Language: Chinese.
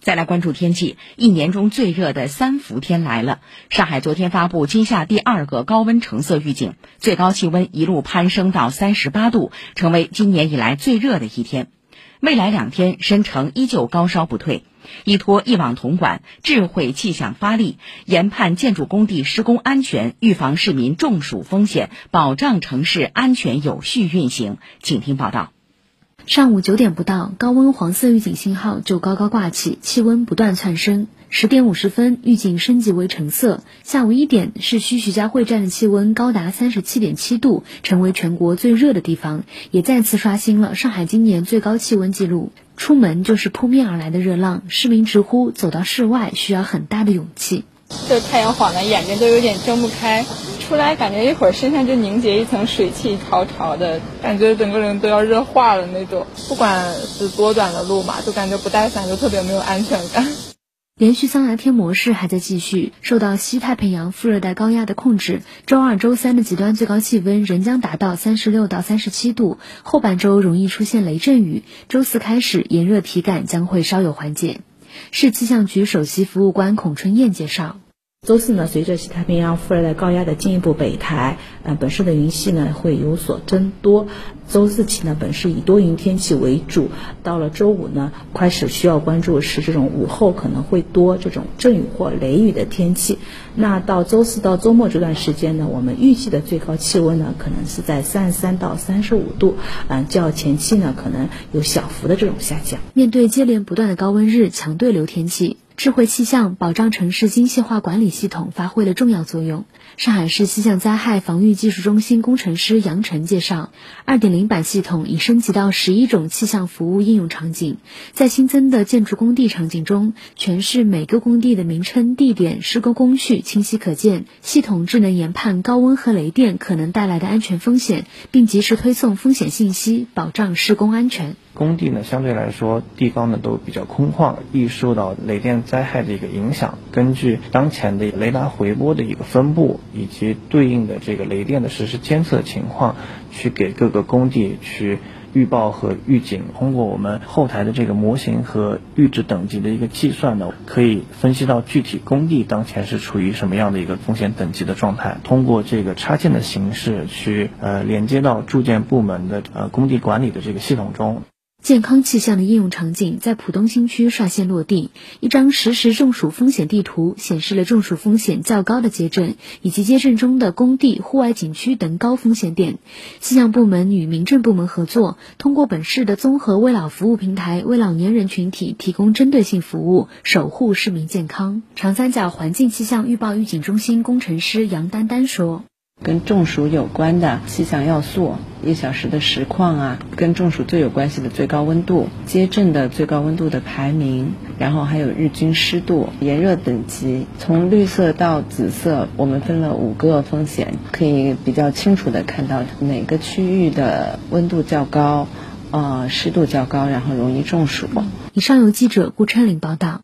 再来关注天气，一年中最热的三伏天来了。上海昨天发布今夏第二个高温橙色预警，最高气温一路攀升到三十八度，成为今年以来最热的一天。未来两天，申城依旧高烧不退。依托一网统管，智慧气象发力，研判建筑工地施工安全，预防市民中暑风险，保障城市安全有序运行。请听报道。上午九点不到，高温黄色预警信号就高高挂起，气温不断窜升。十点五十分，预警升级为橙色。下午一点，市区徐家汇站的气温高达三十七点七度，成为全国最热的地方，也再次刷新了上海今年最高气温纪录。出门就是扑面而来的热浪，市民直呼走到室外需要很大的勇气。这太阳晃的眼睛都有点睁不开。出来感觉一会儿身上就凝结一层水汽，潮潮的，感觉整个人都要热化了那种。不管是多短的路嘛，就感觉不带伞就特别没有安全感。连续桑拿天模式还在继续，受到西太平洋副热带高压的控制，周二、周三的极端最高气温仍将达到三十六到三十七度，后半周容易出现雷阵雨。周四开始，炎热体感将会稍有缓解。市气象局首席服务官孔春燕介绍。周四呢，随着西太平洋副热带高压的进一步北抬，呃，本市的云系呢会有所增多。周四起呢，本市以多云天气为主。到了周五呢，开始需要关注是这种午后可能会多这种阵雨或雷雨的天气。那到周四到周末这段时间呢，我们预计的最高气温呢，可能是在三十三到三十五度，嗯，较前期呢可能有小幅的这种下降。面对接连不断的高温日，强对流天气。智慧气象保障城市精细化管理系统发挥了重要作用。上海市气象灾害防御技术中心工程师杨晨介绍，二点零版系统已升级到十一种气象服务应用场景，在新增的建筑工地场景中，全市每个工地的名称、地点、施工工序清晰可见。系统智能研判高温和雷电可能带来的安全风险，并及时推送风险信息，保障施工安全。工地呢，相对来说地方呢都比较空旷，易受到雷电灾害的一个影响。根据当前的雷达回波的一个分布，以及对应的这个雷电的实时监测情况，去给各个工地去预报和预警。通过我们后台的这个模型和预值等级的一个计算呢，可以分析到具体工地当前是处于什么样的一个风险等级的状态。通过这个插件的形式去呃连接到住建部门的呃工地管理的这个系统中。健康气象的应用场景在浦东新区率先落地。一张实时中暑风险地图显示了中暑风险较高的街镇以及街镇中的工地、户外景区等高风险点。气象部门与民政部门合作，通过本市的综合危老服务平台，为老年人群体提供针对性服务，守护市民健康。长三角环境气象预报预警中心工程师杨丹丹说。跟中暑有关的气象要素，一小时的实况啊，跟中暑最有关系的最高温度，街镇的最高温度的排名，然后还有日均湿度、炎热等级，从绿色到紫色，我们分了五个风险，可以比较清楚的看到哪个区域的温度较高，呃，湿度较高，然后容易中暑。以上由记者顾琛林报道。